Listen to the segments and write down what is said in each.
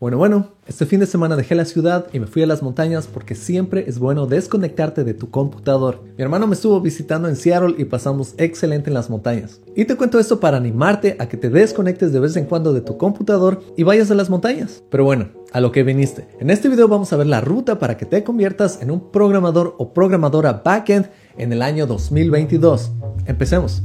Bueno, bueno, este fin de semana dejé la ciudad y me fui a las montañas porque siempre es bueno desconectarte de tu computador. Mi hermano me estuvo visitando en Seattle y pasamos excelente en las montañas. Y te cuento esto para animarte a que te desconectes de vez en cuando de tu computador y vayas a las montañas. Pero bueno, a lo que viniste. En este video vamos a ver la ruta para que te conviertas en un programador o programadora backend en el año 2022. Empecemos.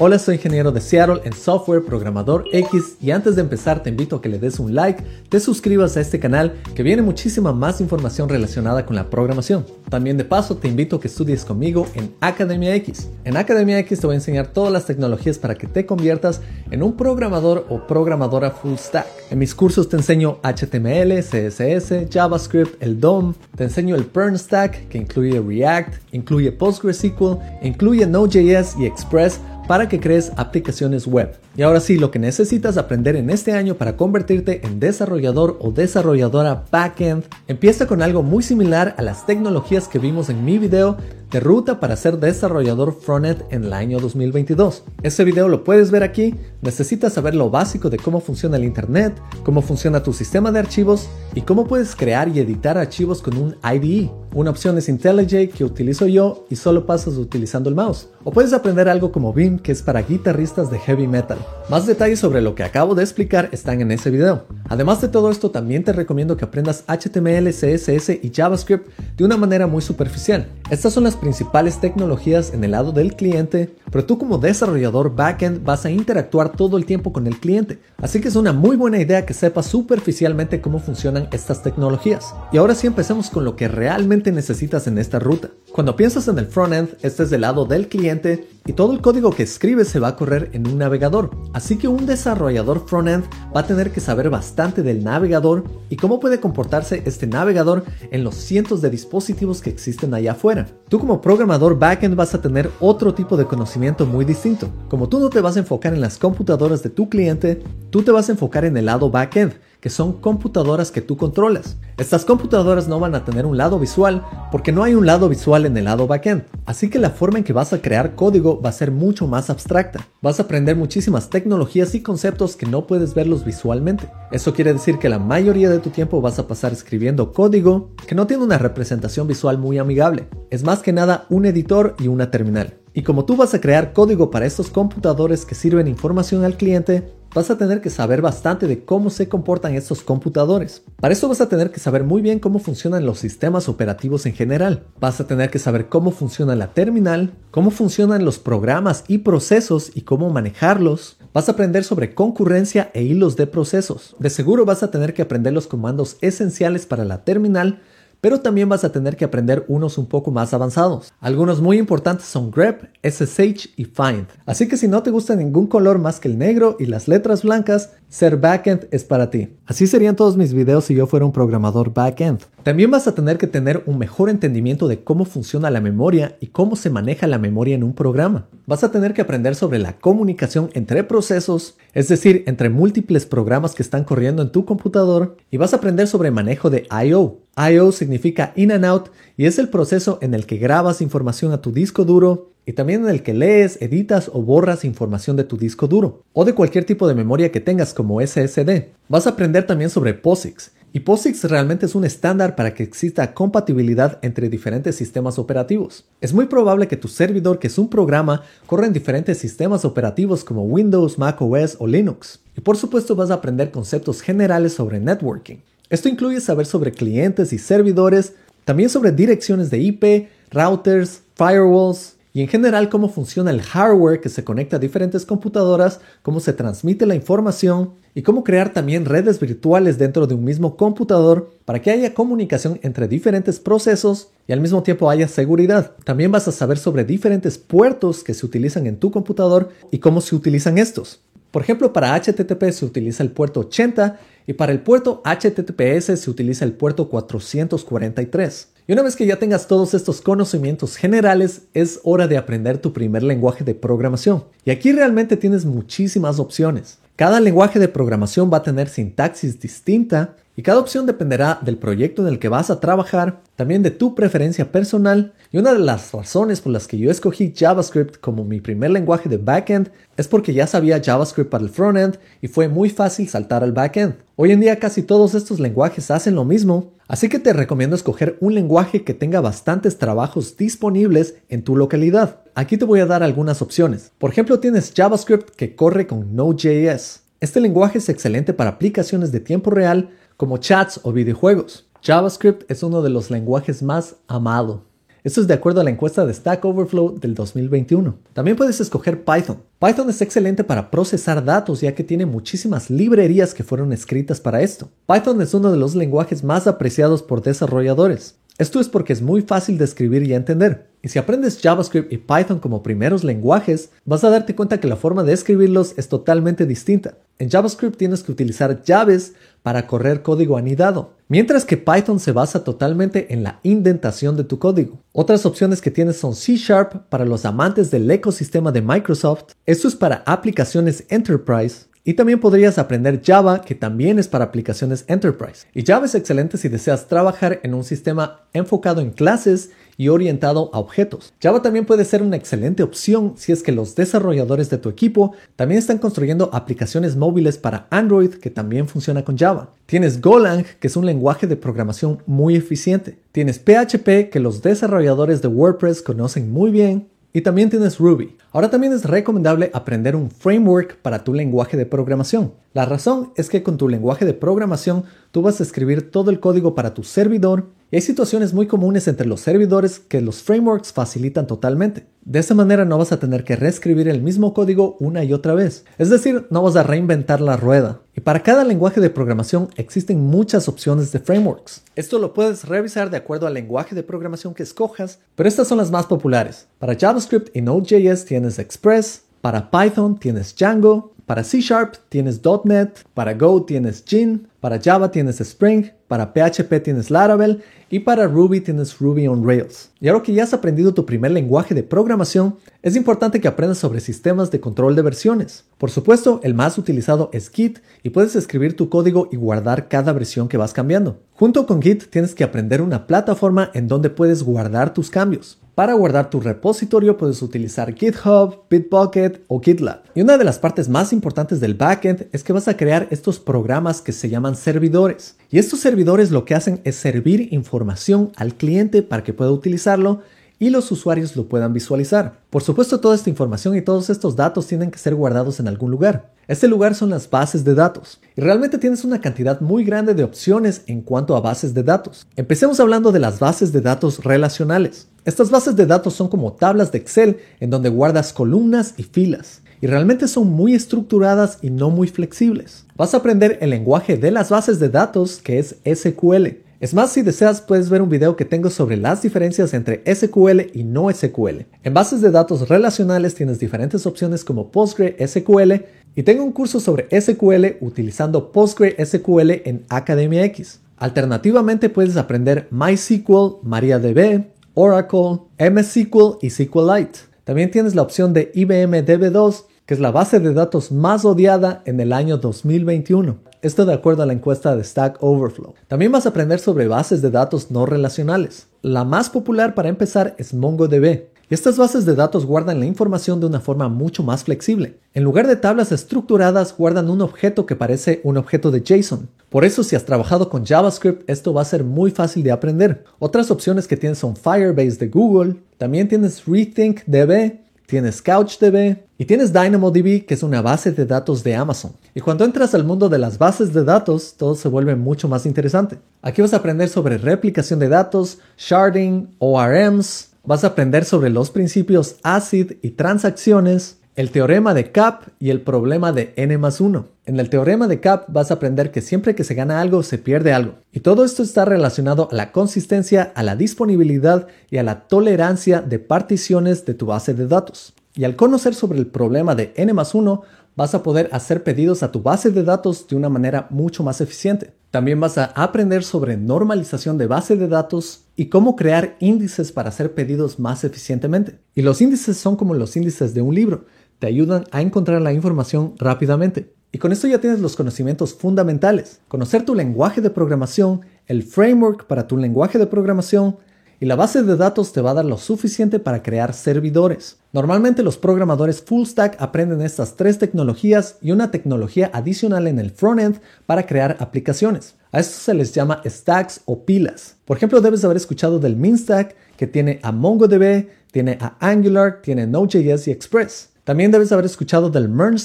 Hola, soy ingeniero de Seattle en software programador X y antes de empezar te invito a que le des un like, te suscribas a este canal que viene muchísima más información relacionada con la programación. También de paso te invito a que estudies conmigo en Academia X. En Academia X te voy a enseñar todas las tecnologías para que te conviertas en un programador o programadora full stack. En mis cursos te enseño HTML, CSS, JavaScript, el DOM, te enseño el Pern Stack que incluye React, incluye PostgreSQL, incluye Node.js y Express para que crees aplicaciones web. Y ahora sí, lo que necesitas aprender en este año para convertirte en desarrollador o desarrolladora backend empieza con algo muy similar a las tecnologías que vimos en mi video de ruta para ser desarrollador frontend en el año 2022. Ese video lo puedes ver aquí. Necesitas saber lo básico de cómo funciona el internet, cómo funciona tu sistema de archivos y cómo puedes crear y editar archivos con un IDE. Una opción es IntelliJ que utilizo yo y solo pasas utilizando el mouse. O puedes aprender algo como Vim que es para guitarristas de heavy metal. Más detalles sobre lo que acabo de explicar están en ese video. Además de todo esto, también te recomiendo que aprendas HTML, CSS y JavaScript de una manera muy superficial. Estas son las principales tecnologías en el lado del cliente, pero tú como desarrollador backend vas a interactuar todo el tiempo con el cliente. Así que es una muy buena idea que sepas superficialmente cómo funcionan estas tecnologías. Y ahora sí empecemos con lo que realmente necesitas en esta ruta. Cuando piensas en el frontend, este es del lado del cliente y todo el código que escribes se va a correr en un navegador. Así que un desarrollador frontend va a tener que saber bastante del navegador y cómo puede comportarse este navegador en los cientos de dispositivos que existen allá afuera. Tú como programador backend vas a tener otro tipo de conocimiento muy distinto. Como tú no te vas a enfocar en las computadoras de tu cliente, tú te vas a enfocar en el lado backend que son computadoras que tú controlas. Estas computadoras no van a tener un lado visual porque no hay un lado visual en el lado backend. Así que la forma en que vas a crear código va a ser mucho más abstracta. Vas a aprender muchísimas tecnologías y conceptos que no puedes verlos visualmente. Eso quiere decir que la mayoría de tu tiempo vas a pasar escribiendo código que no tiene una representación visual muy amigable. Es más que nada un editor y una terminal. Y como tú vas a crear código para estos computadores que sirven información al cliente, vas a tener que saber bastante de cómo se comportan estos computadores. Para eso vas a tener que saber muy bien cómo funcionan los sistemas operativos en general. Vas a tener que saber cómo funciona la terminal, cómo funcionan los programas y procesos y cómo manejarlos. Vas a aprender sobre concurrencia e hilos de procesos. De seguro vas a tener que aprender los comandos esenciales para la terminal pero también vas a tener que aprender unos un poco más avanzados. Algunos muy importantes son grep, SSH y find. Así que si no te gusta ningún color más que el negro y las letras blancas, ser backend es para ti. Así serían todos mis videos si yo fuera un programador backend. También vas a tener que tener un mejor entendimiento de cómo funciona la memoria y cómo se maneja la memoria en un programa. Vas a tener que aprender sobre la comunicación entre procesos, es decir, entre múltiples programas que están corriendo en tu computador, y vas a aprender sobre manejo de I.O. I.O. significa in and out y es el proceso en el que grabas información a tu disco duro y también en el que lees, editas o borras información de tu disco duro o de cualquier tipo de memoria que tengas como SSD. Vas a aprender también sobre POSIX y POSIX realmente es un estándar para que exista compatibilidad entre diferentes sistemas operativos. Es muy probable que tu servidor, que es un programa, corra en diferentes sistemas operativos como Windows, Mac OS o Linux. Y por supuesto vas a aprender conceptos generales sobre networking. Esto incluye saber sobre clientes y servidores, también sobre direcciones de IP, routers, firewalls y en general cómo funciona el hardware que se conecta a diferentes computadoras, cómo se transmite la información y cómo crear también redes virtuales dentro de un mismo computador para que haya comunicación entre diferentes procesos y al mismo tiempo haya seguridad. También vas a saber sobre diferentes puertos que se utilizan en tu computador y cómo se utilizan estos. Por ejemplo, para HTTP se utiliza el puerto 80 y para el puerto HTTPS se utiliza el puerto 443. Y una vez que ya tengas todos estos conocimientos generales, es hora de aprender tu primer lenguaje de programación. Y aquí realmente tienes muchísimas opciones. Cada lenguaje de programación va a tener sintaxis distinta y cada opción dependerá del proyecto en el que vas a trabajar, también de tu preferencia personal y una de las razones por las que yo escogí JavaScript como mi primer lenguaje de backend es porque ya sabía JavaScript para el frontend y fue muy fácil saltar al backend. Hoy en día casi todos estos lenguajes hacen lo mismo, así que te recomiendo escoger un lenguaje que tenga bastantes trabajos disponibles en tu localidad. Aquí te voy a dar algunas opciones. Por ejemplo, tienes JavaScript que corre con Node.js. Este lenguaje es excelente para aplicaciones de tiempo real como chats o videojuegos. JavaScript es uno de los lenguajes más amados. Esto es de acuerdo a la encuesta de Stack Overflow del 2021. También puedes escoger Python. Python es excelente para procesar datos ya que tiene muchísimas librerías que fueron escritas para esto. Python es uno de los lenguajes más apreciados por desarrolladores. Esto es porque es muy fácil de escribir y entender. Y si aprendes JavaScript y Python como primeros lenguajes, vas a darte cuenta que la forma de escribirlos es totalmente distinta. En JavaScript tienes que utilizar llaves para correr código anidado, mientras que Python se basa totalmente en la indentación de tu código. Otras opciones que tienes son C Sharp para los amantes del ecosistema de Microsoft, esto es para aplicaciones Enterprise, y también podrías aprender Java, que también es para aplicaciones Enterprise. Y Java es excelente si deseas trabajar en un sistema enfocado en clases y orientado a objetos. Java también puede ser una excelente opción si es que los desarrolladores de tu equipo también están construyendo aplicaciones móviles para Android que también funciona con Java. Tienes Golang, que es un lenguaje de programación muy eficiente. Tienes PHP, que los desarrolladores de WordPress conocen muy bien. Y también tienes Ruby. Ahora también es recomendable aprender un framework para tu lenguaje de programación. La razón es que con tu lenguaje de programación tú vas a escribir todo el código para tu servidor y hay situaciones muy comunes entre los servidores que los frameworks facilitan totalmente. De esa manera no vas a tener que reescribir el mismo código una y otra vez. Es decir, no vas a reinventar la rueda. Y para cada lenguaje de programación existen muchas opciones de frameworks. Esto lo puedes revisar de acuerdo al lenguaje de programación que escojas, pero estas son las más populares. Para JavaScript y Node.js tienes Express, para Python tienes Django, para C Sharp tienes .NET, para Go tienes Gin, para Java tienes Spring, para PHP tienes Laravel y para Ruby tienes Ruby on Rails. Y ahora que ya has aprendido tu primer lenguaje de programación, es importante que aprendas sobre sistemas de control de versiones. Por supuesto, el más utilizado es Git y puedes escribir tu código y guardar cada versión que vas cambiando. Junto con Git tienes que aprender una plataforma en donde puedes guardar tus cambios. Para guardar tu repositorio puedes utilizar GitHub, Bitbucket o GitLab. Y una de las partes más importantes del backend es que vas a crear estos programas que se llaman servidores. Y estos servidores lo que hacen es servir información al cliente para que pueda utilizarlo y los usuarios lo puedan visualizar. Por supuesto, toda esta información y todos estos datos tienen que ser guardados en algún lugar. Este lugar son las bases de datos y realmente tienes una cantidad muy grande de opciones en cuanto a bases de datos. Empecemos hablando de las bases de datos relacionales. Estas bases de datos son como tablas de Excel en donde guardas columnas y filas y realmente son muy estructuradas y no muy flexibles. Vas a aprender el lenguaje de las bases de datos que es SQL es más, si deseas puedes ver un video que tengo sobre las diferencias entre SQL y no SQL. En bases de datos relacionales tienes diferentes opciones como PostgreSQL y tengo un curso sobre SQL utilizando PostgreSQL en Academia X. Alternativamente puedes aprender MySQL, MariaDB, Oracle, MSQL y SQLite. También tienes la opción de IBM DB2, que es la base de datos más odiada en el año 2021. Esto de acuerdo a la encuesta de Stack Overflow. También vas a aprender sobre bases de datos no relacionales. La más popular para empezar es MongoDB. Estas bases de datos guardan la información de una forma mucho más flexible. En lugar de tablas estructuradas, guardan un objeto que parece un objeto de JSON. Por eso si has trabajado con JavaScript, esto va a ser muy fácil de aprender. Otras opciones que tienes son Firebase de Google, también tienes RethinkDB, tienes CouchDB y tienes DynamoDB, que es una base de datos de Amazon. Y cuando entras al mundo de las bases de datos, todo se vuelve mucho más interesante. Aquí vas a aprender sobre replicación de datos, sharding, ORMs, vas a aprender sobre los principios ACID y transacciones, el teorema de CAP y el problema de n más 1. En el teorema de CAP vas a aprender que siempre que se gana algo se pierde algo. Y todo esto está relacionado a la consistencia, a la disponibilidad y a la tolerancia de particiones de tu base de datos. Y al conocer sobre el problema de n más 1, vas a poder hacer pedidos a tu base de datos de una manera mucho más eficiente. También vas a aprender sobre normalización de base de datos y cómo crear índices para hacer pedidos más eficientemente. Y los índices son como los índices de un libro te ayudan a encontrar la información rápidamente. Y con esto ya tienes los conocimientos fundamentales. Conocer tu lenguaje de programación, el framework para tu lenguaje de programación, y la base de datos te va a dar lo suficiente para crear servidores. Normalmente los programadores full stack aprenden estas tres tecnologías y una tecnología adicional en el frontend para crear aplicaciones. A esto se les llama stacks o pilas. Por ejemplo, debes haber escuchado del MinStack que tiene a MongoDB, tiene a Angular, tiene Node.js y Express. También debes haber escuchado del MERN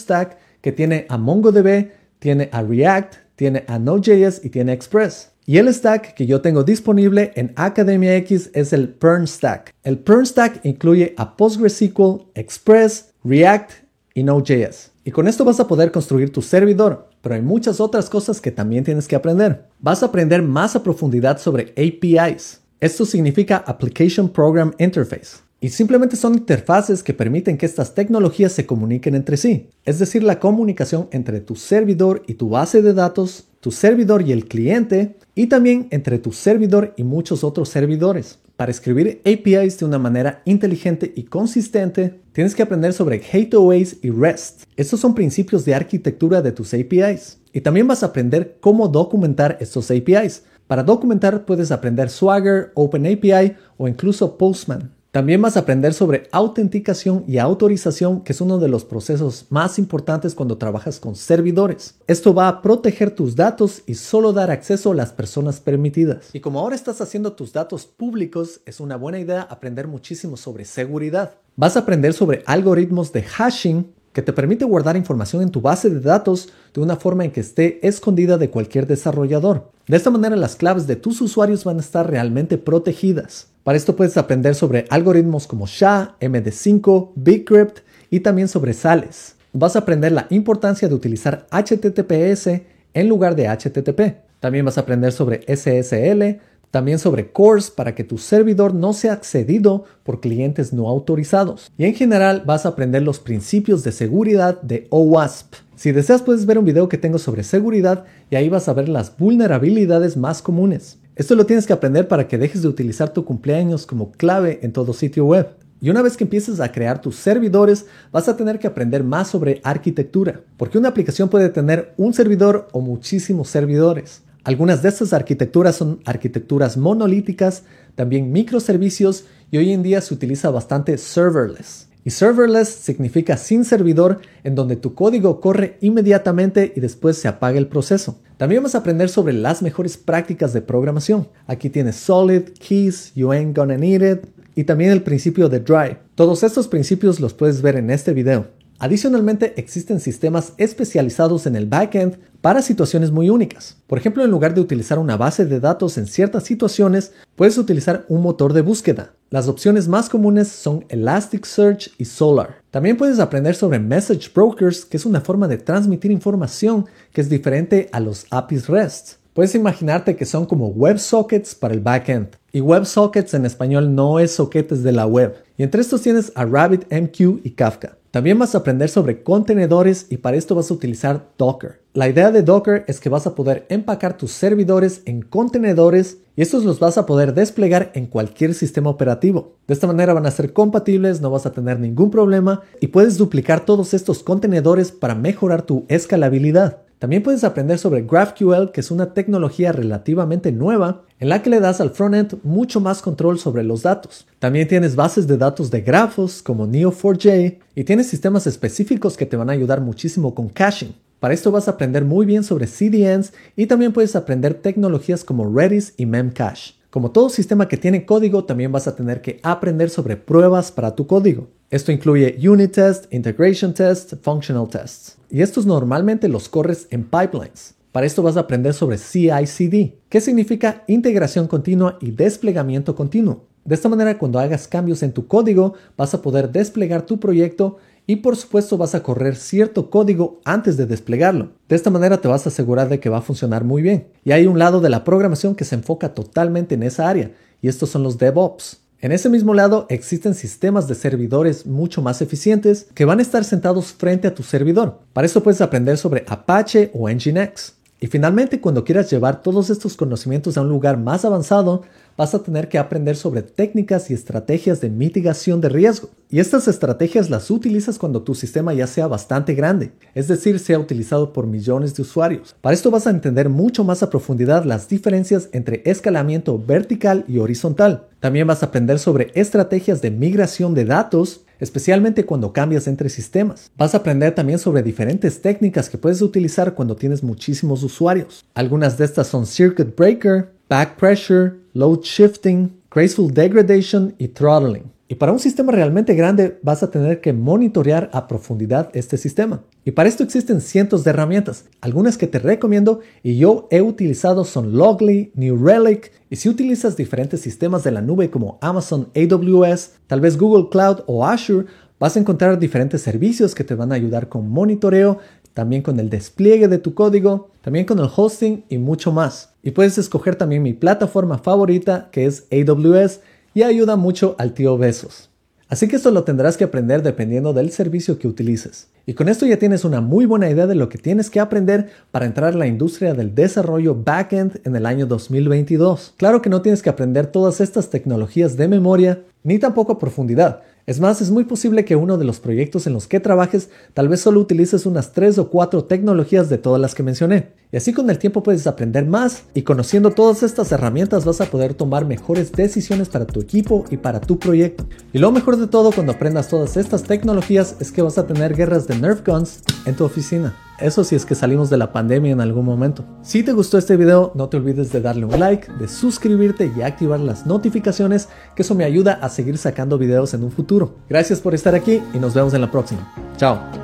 que tiene a MongoDB, tiene a React, tiene a Node.js y tiene Express. Y el stack que yo tengo disponible en Academia X es el Pern Stack. El Pern Stack incluye a PostgreSQL, Express, React y Node.js. Y con esto vas a poder construir tu servidor, pero hay muchas otras cosas que también tienes que aprender. Vas a aprender más a profundidad sobre APIs. Esto significa Application Program Interface. Y simplemente son interfaces que permiten que estas tecnologías se comuniquen entre sí, es decir, la comunicación entre tu servidor y tu base de datos, tu servidor y el cliente, y también entre tu servidor y muchos otros servidores. Para escribir APIs de una manera inteligente y consistente, tienes que aprender sobre gateways y REST. Estos son principios de arquitectura de tus APIs. Y también vas a aprender cómo documentar estos APIs. Para documentar puedes aprender Swagger, OpenAPI o incluso Postman. También vas a aprender sobre autenticación y autorización, que es uno de los procesos más importantes cuando trabajas con servidores. Esto va a proteger tus datos y solo dar acceso a las personas permitidas. Y como ahora estás haciendo tus datos públicos, es una buena idea aprender muchísimo sobre seguridad. Vas a aprender sobre algoritmos de hashing que te permite guardar información en tu base de datos de una forma en que esté escondida de cualquier desarrollador. De esta manera las claves de tus usuarios van a estar realmente protegidas. Para esto puedes aprender sobre algoritmos como SHA, MD5, Bcrypt y también sobre sales. Vas a aprender la importancia de utilizar HTTPS en lugar de HTTP. También vas a aprender sobre SSL, también sobre cores para que tu servidor no sea accedido por clientes no autorizados. Y en general vas a aprender los principios de seguridad de OWASP. Si deseas puedes ver un video que tengo sobre seguridad y ahí vas a ver las vulnerabilidades más comunes. Esto lo tienes que aprender para que dejes de utilizar tu cumpleaños como clave en todo sitio web. Y una vez que empieces a crear tus servidores, vas a tener que aprender más sobre arquitectura, porque una aplicación puede tener un servidor o muchísimos servidores. Algunas de estas arquitecturas son arquitecturas monolíticas, también microservicios y hoy en día se utiliza bastante serverless. Y serverless significa sin servidor en donde tu código corre inmediatamente y después se apaga el proceso. También vamos a aprender sobre las mejores prácticas de programación. Aquí tienes Solid, Keys, You Ain't Gonna Need It y también el principio de Dry. Todos estos principios los puedes ver en este video. Adicionalmente, existen sistemas especializados en el backend para situaciones muy únicas. Por ejemplo, en lugar de utilizar una base de datos en ciertas situaciones, puedes utilizar un motor de búsqueda. Las opciones más comunes son Elasticsearch y Solar. También puedes aprender sobre Message Brokers, que es una forma de transmitir información que es diferente a los APIs REST. Puedes imaginarte que son como WebSockets para el backend. Y WebSockets en español no es soquetes de la web. Y entre estos tienes a RabbitMQ y Kafka. También vas a aprender sobre contenedores y para esto vas a utilizar Docker. La idea de Docker es que vas a poder empacar tus servidores en contenedores y estos los vas a poder desplegar en cualquier sistema operativo. De esta manera van a ser compatibles, no vas a tener ningún problema y puedes duplicar todos estos contenedores para mejorar tu escalabilidad. También puedes aprender sobre GraphQL, que es una tecnología relativamente nueva en la que le das al frontend mucho más control sobre los datos. También tienes bases de datos de grafos como Neo4j y tienes sistemas específicos que te van a ayudar muchísimo con caching. Para esto vas a aprender muy bien sobre CDNs y también puedes aprender tecnologías como Redis y Memcache. Como todo sistema que tiene código, también vas a tener que aprender sobre pruebas para tu código. Esto incluye unit test, integration test, functional tests. Y estos normalmente los corres en pipelines. Para esto vas a aprender sobre CI/CD, que significa integración continua y desplegamiento continuo. De esta manera, cuando hagas cambios en tu código, vas a poder desplegar tu proyecto y por supuesto vas a correr cierto código antes de desplegarlo. De esta manera te vas a asegurar de que va a funcionar muy bien. Y hay un lado de la programación que se enfoca totalmente en esa área, y estos son los DevOps. En ese mismo lado existen sistemas de servidores mucho más eficientes que van a estar sentados frente a tu servidor. Para eso puedes aprender sobre Apache o Nginx. Y finalmente, cuando quieras llevar todos estos conocimientos a un lugar más avanzado, vas a tener que aprender sobre técnicas y estrategias de mitigación de riesgo. Y estas estrategias las utilizas cuando tu sistema ya sea bastante grande, es decir, sea utilizado por millones de usuarios. Para esto vas a entender mucho más a profundidad las diferencias entre escalamiento vertical y horizontal. También vas a aprender sobre estrategias de migración de datos, especialmente cuando cambias entre sistemas. Vas a aprender también sobre diferentes técnicas que puedes utilizar cuando tienes muchísimos usuarios. Algunas de estas son Circuit Breaker, Back Pressure, Load Shifting, Graceful Degradation y Throttling. Y para un sistema realmente grande vas a tener que monitorear a profundidad este sistema. Y para esto existen cientos de herramientas. Algunas que te recomiendo y yo he utilizado son Logly, New Relic. Y si utilizas diferentes sistemas de la nube como Amazon AWS, tal vez Google Cloud o Azure, vas a encontrar diferentes servicios que te van a ayudar con monitoreo, también con el despliegue de tu código, también con el hosting y mucho más. Y puedes escoger también mi plataforma favorita que es AWS y ayuda mucho al tío Besos. Así que esto lo tendrás que aprender dependiendo del servicio que utilices. Y con esto ya tienes una muy buena idea de lo que tienes que aprender para entrar a la industria del desarrollo backend en el año 2022. Claro que no tienes que aprender todas estas tecnologías de memoria, ni tampoco a profundidad, es más, es muy posible que uno de los proyectos en los que trabajes tal vez solo utilices unas 3 o 4 tecnologías de todas las que mencioné. Y así con el tiempo puedes aprender más y conociendo todas estas herramientas vas a poder tomar mejores decisiones para tu equipo y para tu proyecto. Y lo mejor de todo cuando aprendas todas estas tecnologías es que vas a tener guerras de Nerf Guns en tu oficina. Eso si es que salimos de la pandemia en algún momento. Si te gustó este video, no te olvides de darle un like, de suscribirte y activar las notificaciones, que eso me ayuda a seguir sacando videos en un futuro. Gracias por estar aquí y nos vemos en la próxima. Chao.